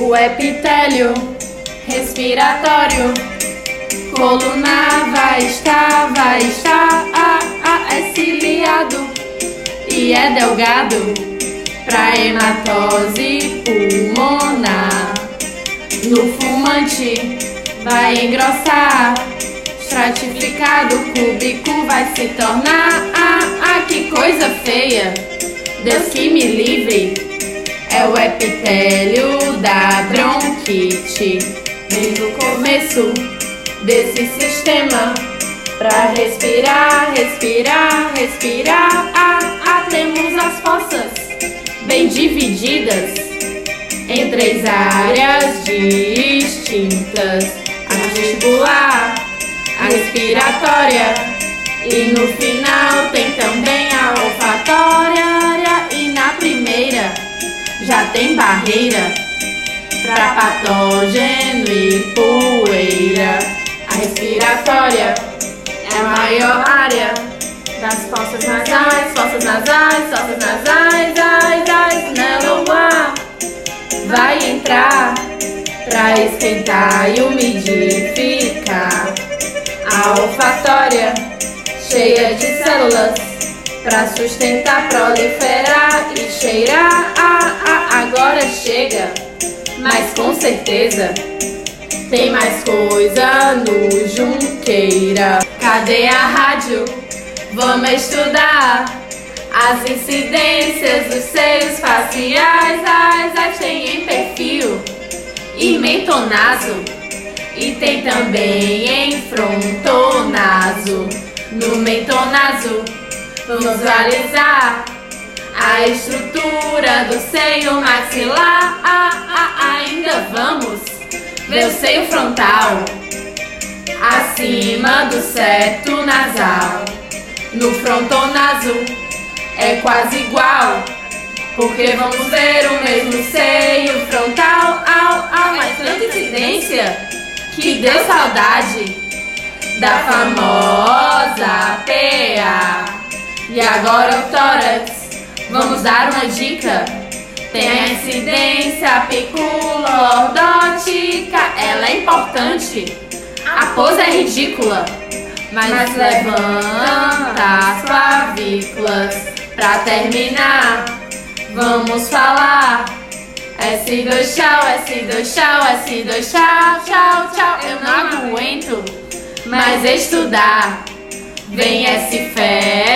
o epitélio respiratório, coluna vai estar, vai estar, ah, ah, é ciliado. E é delgado pra hematose pulmonar. No fumante vai engrossar, estratificado, cúbico vai se tornar, ah, ah, que coisa feia, Deus que me livre. É o epitélio da bronquite. Desde o começo desse sistema, pra respirar, respirar, respirar, ah, ah, temos as fossas bem divididas em três áreas distintas: a vestibular, a respiratória e no final tem também a olfatória e na primeira já tem barreira para patógeno e poeira. A respiratória é a maior área das fossas nasais, fossas nasais, fossas nasais, ai, ai, nela o ar vai entrar para esquentar e umidificar. A olfatória cheia de células para sustentar, proliferar e cheirar. Ah, ah, agora chega, mas com certeza tem mais coisa no Junqueira. Cadê a rádio? Vamos estudar as incidências dos seios faciais. As, as tem em perfil e mentonaso. E tem também em frontonaso. No mentonaso Vamos visualizar a estrutura do seio maxilar. Ah, ah, ainda vamos ver o seio frontal acima do septo nasal. No frontonaso é quase igual, porque vamos ver o mesmo seio frontal. Au, au, mas tanta incidência que deu saudade da famosa PA. E agora o tórax, vamos dar uma dica. Tem a incidência apiculordótica, ela é importante. A pose é ridícula, mas, mas levanta as clavículas. Pra terminar, vamos falar. S2 tchau, S2 tchau, S2 tchau, tchau, tchau. Eu não aguento mais estudar. Vem S férias.